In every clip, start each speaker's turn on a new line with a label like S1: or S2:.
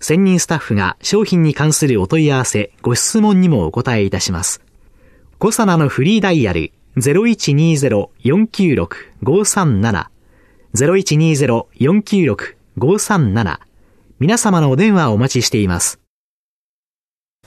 S1: 専任スタッフが商品に関するお問い合わせ、ご質問にもお答えいたします。コサナのフリーダイヤル0120-496-537 0120-496-537皆様のお電話をお待ちしています。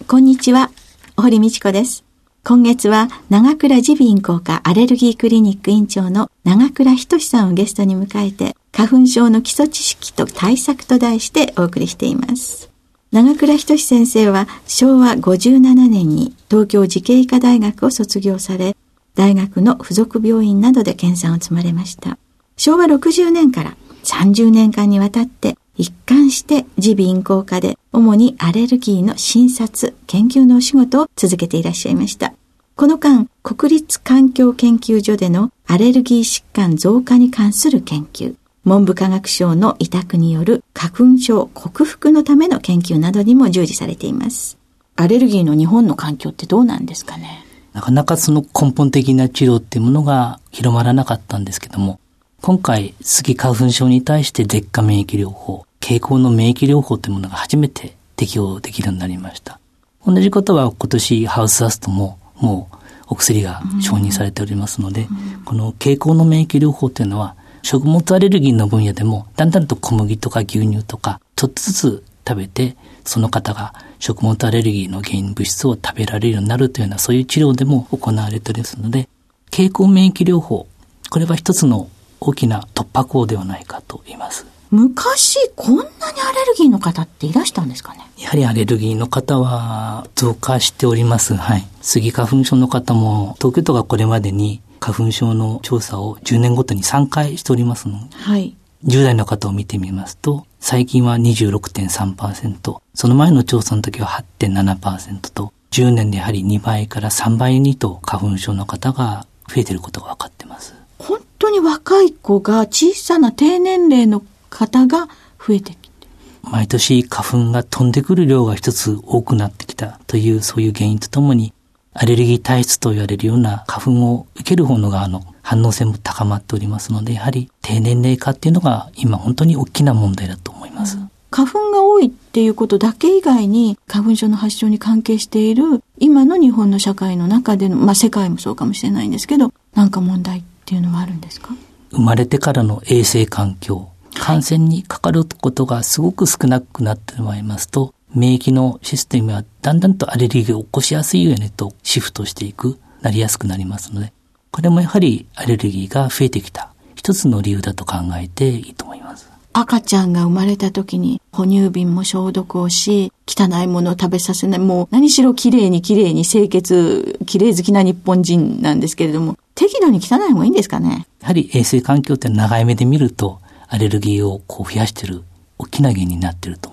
S2: こんにちは、堀道子です。今月は長倉耳鼻咽喉科アレルギークリニック院長の長倉仁さんをゲストに迎えて花粉症の基礎知識と対策と題してお送りしています。長倉仁先生は昭和57年に東京慈恵医科大学を卒業され、大学の附属病院などで研鑽を積まれました。昭和60年から30年間にわたって一貫して耳鼻咽喉科で主にアレルギーの診察、研究のお仕事を続けていらっしゃいました。この間、国立環境研究所でのアレルギー疾患増加に関する研究、文部科学省の委託による花粉症克服のための研究などにも従事されています。アレルギーの日本の環境ってどうなんですかね？
S3: なかなかその根本的な治療っていうものが広まらなかったんですけども、今回、スギ花粉症に対して舌下免疫療法、経口の免疫療法というものが初めて適用できるようになりました。同じことは今年ハウスダストももうお薬が承認されておりますので、この経口の免疫療法というのは食物アレルギーの分野でもだんだんと小麦とか牛乳とかちょっとずつ食べてその方が食物アレルギーの原因物質を食べられるようになるというようなそういう治療でも行われておりますので経口免疫療法これは一つの大きな突破口ではないかと言います。
S2: 昔、こんなにアレルギーの方っていらしたんですかね？
S3: やはりアレルギーの方は増加しております。はい。スギ花粉症の方も、東京都がこれまでに花粉症の調査を10年ごとに3回しておりますので、はい。10代の方を見てみますと、最近は26.3%、その前の調査の時は8.7%と、10年でやはり2倍から3倍にと花粉症の方が増えていることが分かってます。
S2: 本当に若い子が小さな低年齢の方が増えてきて。
S3: 毎年花粉が飛んでくる量が一つ多くなってきたというそういう原因とともに、アレルギー体質と言われるような花粉を受ける方の側の反応性も高まっておりますので、やはり低年齢化っていうのが今本当に大きな問題だと思います。うん
S2: 花粉が多いっていうことだけ以外に花粉症の発症に関係している今の日本の社会の中での、まあ世界もそうかもしれないんですけど、なんか問題っていうのはあるんですか？
S3: 生まれてからの衛生環境、感染にかかることがすごく少なくなってまいりますと、免疫のシステムはだんだんとアレルギーを起こしやすいよねとシフトしていく、なりやすくなりますので、これもやはりアレルギーが増えてきた一つの理由だと考えていいと思います。
S2: 赤ちゃんが生まれた時に哺乳瓶も消毒をし、汚いものを食べさせない、もう何しろ綺麗に綺麗に清潔、綺麗好きな日本人なんですけれども、適度に汚い方がいいんですかね？
S3: やはり衛生環境って長い目で見ると、アレルギーをこう増やしてる大きな原因になっていると。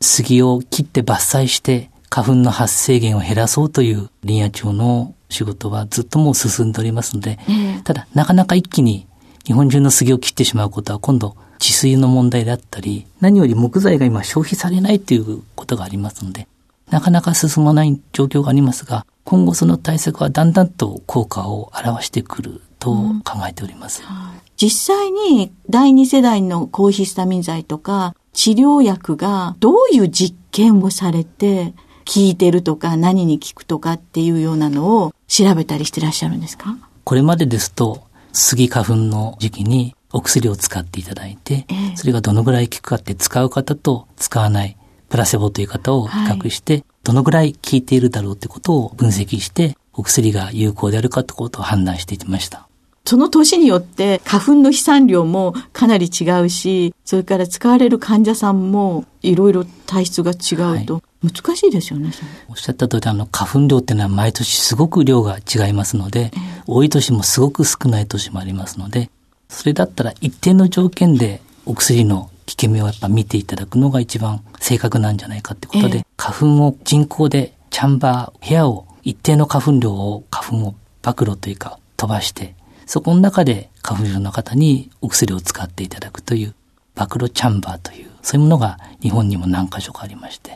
S3: 杉を切って伐採して花粉の発生源を減らそうという林野庁の仕事はずっともう進んでおりますので、えー、ただなかなか一気に日本中の杉を切ってしまうことは今度治水の問題だったり、何より木材が今消費されないということがありますので、なかなか進まない状況がありますが、今後その対策はだんだんと効果を表してくると考えております。うん。はい、
S2: 実際に第二世代の抗ヒスタミン剤とか治療薬がどういう実験をされて効いてるとか何に効くとかっていうようなのを調べたりしてらっしゃるんですか？
S3: これまでですと、スギ花粉の時期にお薬を使っていただいて、それがどのぐらい効くかって使う方と使わないプラセボという方を比較して、どのぐらい効いているだろうってことを分析して、お薬が有効であるかってことを判断していました。
S2: その年によって花粉の飛散量もかなり違うし、それから使われる患者さんもいろいろ体質が違うと、難しいですよね。
S3: おっしゃった通り、あの、花粉量っていうのは毎年すごく量が違いますので、えー、多い年もすごく少ない年もありますので、それだったら一定の条件でお薬の効き目をやっぱ見ていただくのが一番正確なんじゃないかってことで、えー、花粉を人工でチャンバー、部屋を一定の花粉量を花粉を暴露というか飛ばしてそこの中で花粉症の方にお薬を使っていただくという、暴露チャンバーという、そういうものが日本にも何箇所かありまして、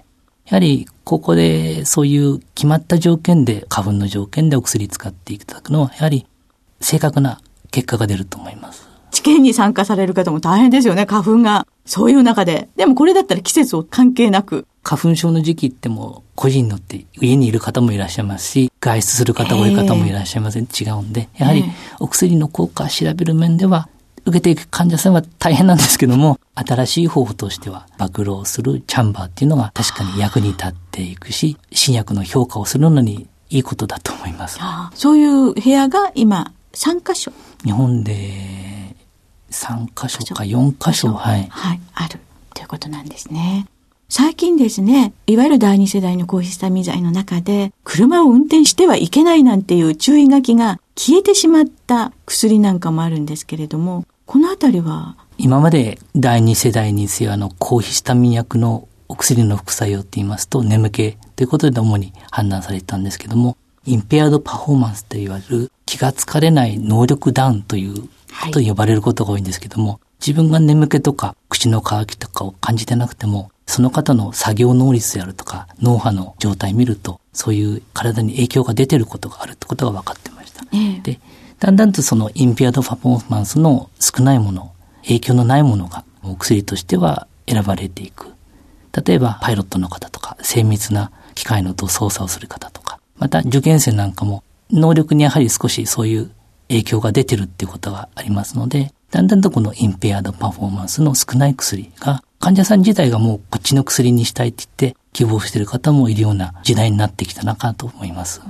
S3: やはりここでそういう決まった条件で、花粉の条件でお薬使っていただくのは、やはり正確な結果が出ると思います。
S2: 治験に参加される方も大変ですよね、花粉が。そういう中で。でもこれだったら季節を関係なく。
S3: 花粉症の時期っても個人によって家にいる方もいらっしゃいますし、外出する方多い方もいらっしゃいません。違うんで、やはりお薬の効果を調べる面では、受けていく患者さんは大変なんですけども、新しい方法としては、暴露するチャンバーっていうのが確かに役に立っていくし、新薬の評価をするのにいいことだと思います。
S2: そういう部屋が今、3箇所。
S3: 日本で3箇所か4箇所、
S2: はい。はい、あるということなんですね。最近ですね、いわゆる第二世代の抗ヒスタミン剤の中で、車を運転してはいけないなんていう注意書きが消えてしまった薬なんかもあるんですけれども、このあたりは？
S3: 今まで第二世代にせよあの抗ヒスタミン薬のお薬の副作用って言いますと眠気ということで主に判断されてたんですけども、インペアードパフォーマンスと言われる気がつかれない能力ダウンということ呼ばれることが多いんですけども、はい、自分が眠気とか口の渇きとかを感じてなくても、その方の作業能率であるとか、脳波の状態見ると、そういう体に影響が出てることがあるってことが分かってました。ええ、で、だんだんとそのインピアドパフォーマンスの少ないもの、影響のないものがお薬としては選ばれていく。例えば、パイロットの方とか、精密な機械の操作をする方とか、また受験生なんかも能力にやはり少しそういう影響が出てるっていうことがありますので、だんだんとこのインペアードパフォーマンスの少ない薬が患者さん自体がもうこっちの薬にしたいって言って希望している方もいるような時代になってきたなかと思います。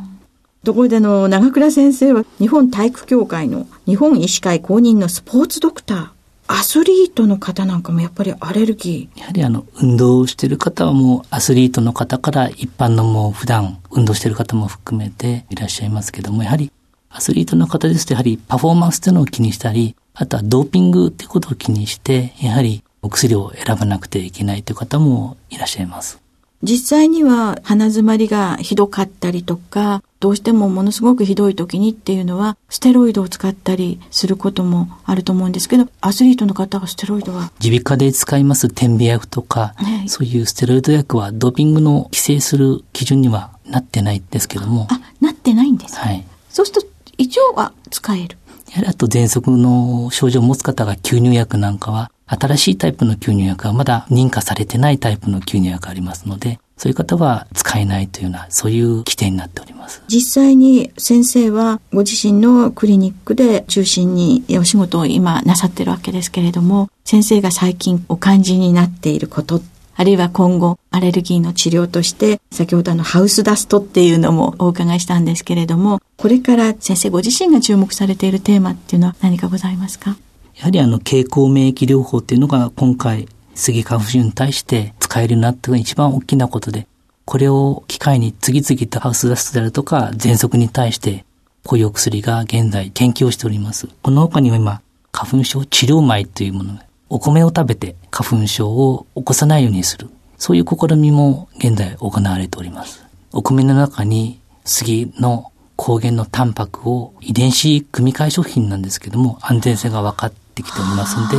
S2: ところでの長倉先生は日本体育協会の日本医師会公認のスポーツドクターアスリートの方なんかもやっぱりアレルギ
S3: ー。やはりあの、運動してる方はもうアスリートの方から一般のもう普段運動してる方も含めていらっしゃいますけども、やはりアスリートの方ですとやはりパフォーマンスというのを気にしたり、あとはドーピングっていうことを気にして、やはりお薬を選ばなくてはいけないという方もいらっしゃいます。
S2: 実際には鼻詰まりがひどかったりとか、どうしてもものすごくひどい時にっていうのは、ステロイドを使ったりすることもあると思うんですけど、アスリートの方はステロイドは
S3: 耳鼻科で使います点鼻薬とか、ね、そういうステロイド薬はドーピングの規制する基準にはなってないんですけども。
S2: あ、なってないんです
S3: か、はい。
S2: そうすると、一応は使える。
S3: やはりあと喘息の症状を持つ方が吸入薬なんかは、新しいタイプの吸入薬はまだ認可されてないタイプの吸入薬がありますので、そういう方は使えないというような、そういう規定になっております。
S2: 実際に先生はご自身のクリニックで中心にお仕事を今なさってるわけですけれども、先生が最近お感じになっていることあるいは今後アレルギーの治療として先ほどあのハウスダストっていうのもお伺いしたんですけれどもこれから先生ご自身が注目されているテーマっていうのは何かございますか？
S3: やはりあの経口免疫療法っていうのが今回スギ花粉症に対して使えるなっていうのが一番大きなことで、これを機会に次々とハウスダストであるとか、喘息に対してこういうお薬が現在研究をしております。この他には今、花粉症治療米というもの、お米を食べて花粉症を起こさないようにする。そういう試みも現在行われております。お米の中に杉の高原のタンパクを遺伝子組み換え食品なんですけども、安全性が分かってきておりますので、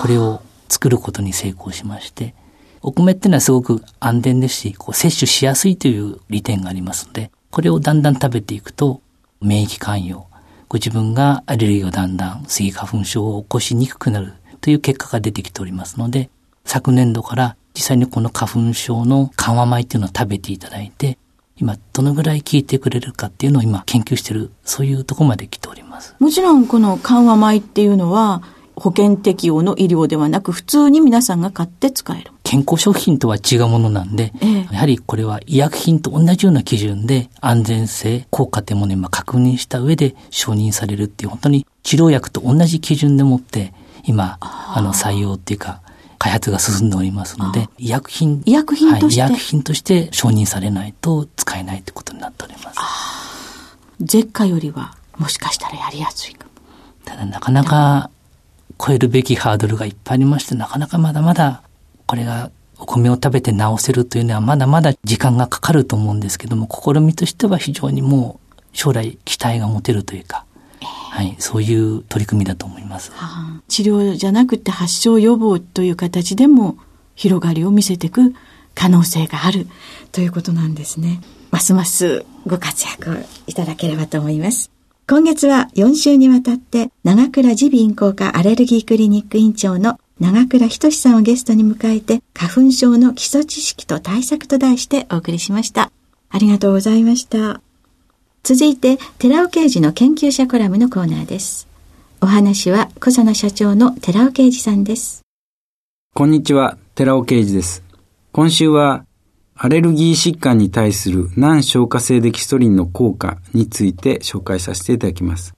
S3: これを作ることに成功しまして、お米っていうのはすごく安全ですし、こう摂取しやすいという利点がありますので、これをだんだん食べていくと、免疫関与、ご自分がアレルギーをだんだんスギ花粉症を起こしにくくなるという結果が出てきておりますので、昨年度から実際にこの花粉症の緩和米っていうのを食べていただいて、今どのぐらい効いてくれるかっていうのを今研究している、そういうところまで来ております。
S2: もちろんこの緩和米っていうのは、保険適用の医療ではなく、普通に皆さんが買って使える。
S3: 健康食品とは違うものなんで、ええ、やはりこれは医薬品と同じような基準で安全性、効果というものを今確認した上で承認されるっていう本当に治療薬と同じ基準でもって今、あの採用っていうか開発が進んでおりますので、医薬品、
S2: 医薬品として、
S3: はい、医薬品として承認されないと使えないということになっております。
S2: 舌下よりはもしかしたらやりやすいかも。
S3: ただなかなか超えるべきハードルがいっぱいありまして、なかなかまだまだこれがお米を食べて治せるというのはまだまだ時間がかかると思うんですけども、試みとしては非常にもう将来期待が持てるというか、はい、そういう取り組みだと思います。
S2: 治療じゃなくて発症予防という形でも広がりを見せていく可能性があるということなんですね。ますますご活躍いただければと思います。今月は4週にわたって長倉耳鼻咽喉科アレルギークリニック院長の長倉仁さんをゲストに迎えて花粉症の基礎知識と対策と題してお送りしました。ありがとうございました。続いて、寺尾刑事の研究者コラムのコーナーです。お話は小佐野社長の寺尾刑事さんです。
S4: こんにちは、寺尾刑事です。今週は、アレルギー疾患に対する難消化性デキストリンの効果について紹介させていただきます。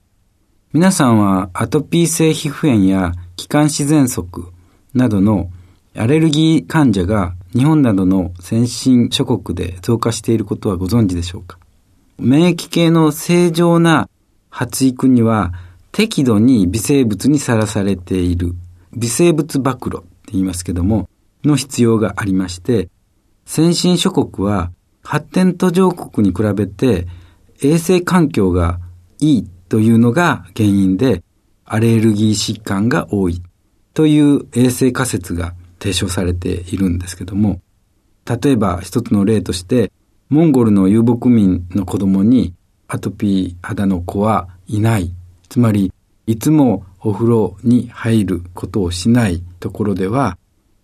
S4: 皆さんはアトピー性皮膚炎や気管支喘息などのアレルギー患者が日本などの先進諸国で増加していることはご存知でしょうか？免疫系の正常な発育には適度に微生物にさらされている。微生物暴露って言いますけどもの必要がありまして先進諸国は発展途上国に比べて衛生環境がいいというのが原因でアレルギー疾患が多いという衛生仮説が提唱されているんですけども、例えば一つの例として、モンゴルの遊牧民の子供にアトピー肌の子はいない。つまり、いつもお風呂に入ることをしないところでは、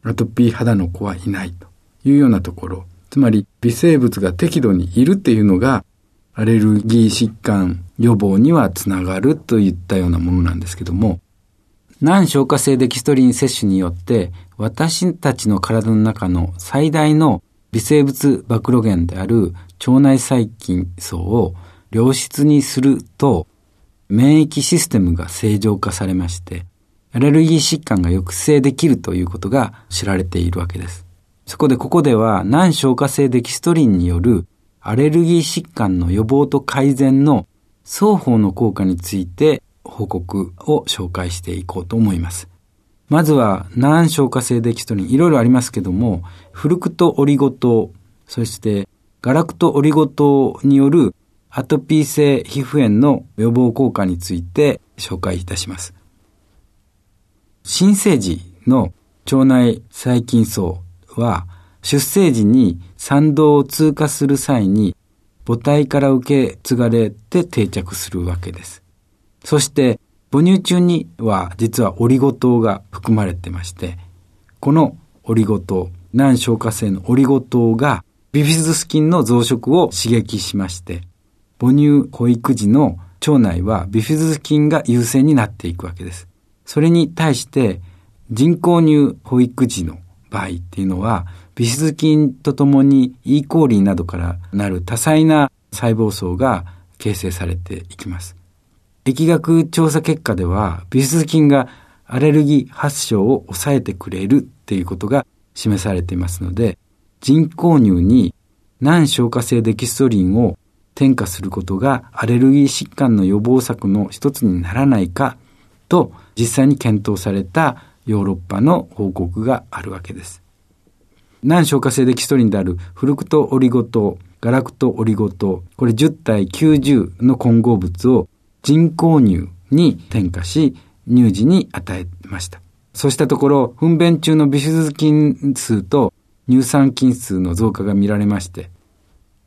S4: アトピー肌の子はいないというようなところ。つまり、微生物が適度にいるっていうのが、アレルギー疾患予防にはつながるといったようなものなんですけども、難消化性デキストリン摂取によって私たちの体の中の最大の微生物暴露源である腸内細菌層を良質にすると免疫システムが正常化されましてアレルギー疾患が抑制できるということが知られているわけです。そこでここでは難消化性デキストリンによるアレルギー疾患の予防と改善の双方の効果について報告を紹介していこうと思います。まずは難消化性デキストリン、いろいろありますけども、フルクトオリゴ糖、そしてガラクトオリゴ糖によるアトピー性皮膚炎の予防効果について紹介いたします。新生児の腸内細菌層は出生時に産道を通過する際に母体から受け継がれて定着するわけです。そして母乳中には実はオリゴ糖が含まれてまして、このオリゴ糖、難消化性のオリゴ糖がビフィズス菌の増殖を刺激しまして、母乳保育時の腸内はビフィズス菌が優勢になっていくわけです。それに対して人工乳保育時の場合っていうのはビフィズ菌とともに E コーリーなどからなる多彩な細胞層が形成されていきます。疫学調査結果では、ビフィズ菌がアレルギー発症を抑えてくれるっていうことが示されていますので、人工乳に難消化性デキストリンを添加することがアレルギー疾患の予防策の一つにならないかと実際に検討されたヨーロッパの報告があるわけです。難消化性デキストリンであるフルクトオリゴ糖、ガラクトオリゴ糖、これ10対90の混合物を人工乳に添加し、乳児に与えました。そうしたところ、糞便中のビフィズ菌数と乳酸菌数の増加が見られまして、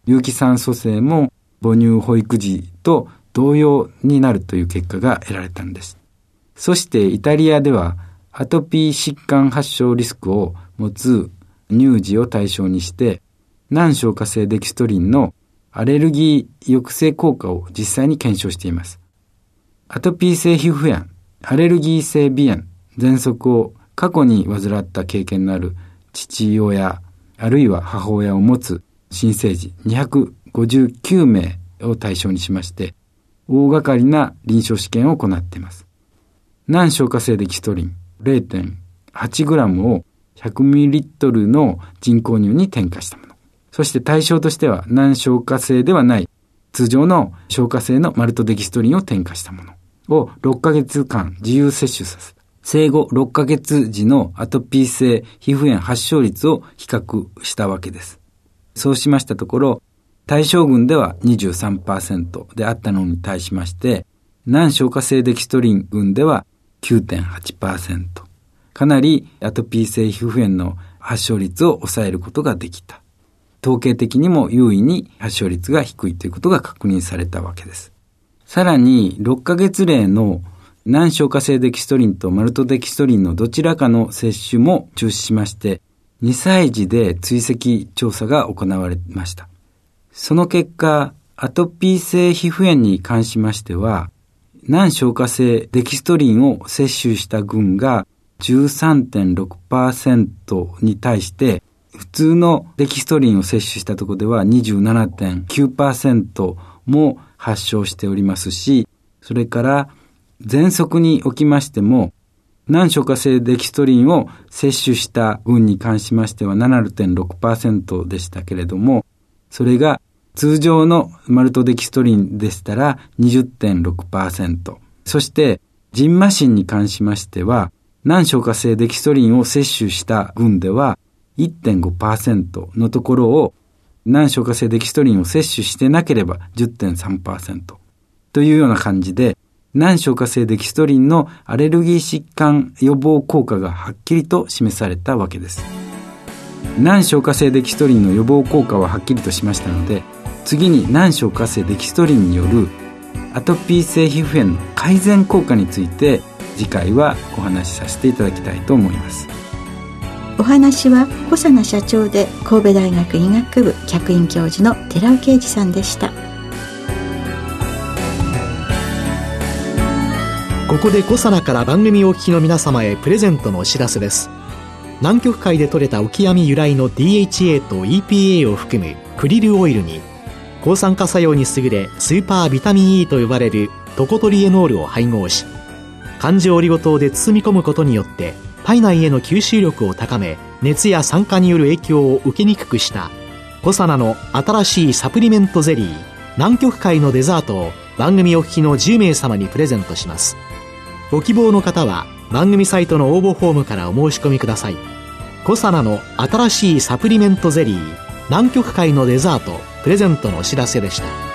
S4: 有機酸素性も母乳保育時と同様になるという結果が得られたんです。そしてイタリアではアトピー疾患発症リスクを持つ乳児を対象にして、難消化性デキストリンのアレルギー抑制効果を実際に検証しています。アトピー性皮膚炎、アレルギー性鼻炎、喘息を過去に患った経験のある父親あるいは母親を持つ新生児259名を対象にしまして、大掛かりな臨床試験を行っています。難消化性デキストリン 0.8g を 100ml の人工乳に添加したもの。そして対象としては難消化性ではない通常の消化性のマルトデキストリンを添加したものを6ヶ月間自由摂取させた。生後6ヶ月時のアトピー性皮膚炎発症率を比較したわけです。そうしましたところ、対象群では23%であったのに対しまして、難消化性デキストリン群では9.8%。かなりアトピー性皮膚炎の発症率を抑えることができた。統計的にも優位に発症率が低いということが確認されたわけです。さらに、6ヶ月例の難消化性デキストリンとマルトデキストリンのどちらかの接種も中止しまして、2歳児で追跡調査が行われました。その結果、アトピー性皮膚炎に関しましては、難消化性デキストリンを摂取した群が13.6%に対して、普通のデキストリンを摂取したところでは27.9%も発症しておりますし、それから喘息におきましても、難消化性デキストリンを摂取した群に関しましては7.6%でしたけれども、それが通常のマルトデキストリンでしたら20.6%。そして、ジンマシンに関しましては、難消化性デキストリンを摂取した群では1.5%のところを、難消化性デキストリンを摂取してなければ10.3%というような感じで、難消化性デキストリンのアレルギー疾患予防効果がはっきりと示されたわけです。難消化性デキストリンの予防効果ははっきりとしましたので、次に難消化性デキストリンによるアトピー性皮膚炎の改善効果について次回はお話しさせていただきたいと思います
S2: お話は小佐奈社長で神戸大学医学部客員教授の寺尾啓二さんでした。
S1: ここで小佐奈から番組お聞きの皆様へプレゼントのお知らせです。南極海で採れたオキアミ由来の DHA と EPA を含むクリルオイルに抗酸化作用に優れスーパービタミン E と呼ばれるトコトリエノールを配合し環状オリゴ糖で包み込むことによって体内への吸収力を高め熱や酸化による影響を受けにくくしたコサナの新しいサプリメントゼリー南極海のデザートを番組お聞きの10名様にプレゼントします。ご希望の方は番組サイトの応募フォームからお申し込みください。コサナの新しいサプリメントゼリー南極海のデザートプレゼントのお知らせでした。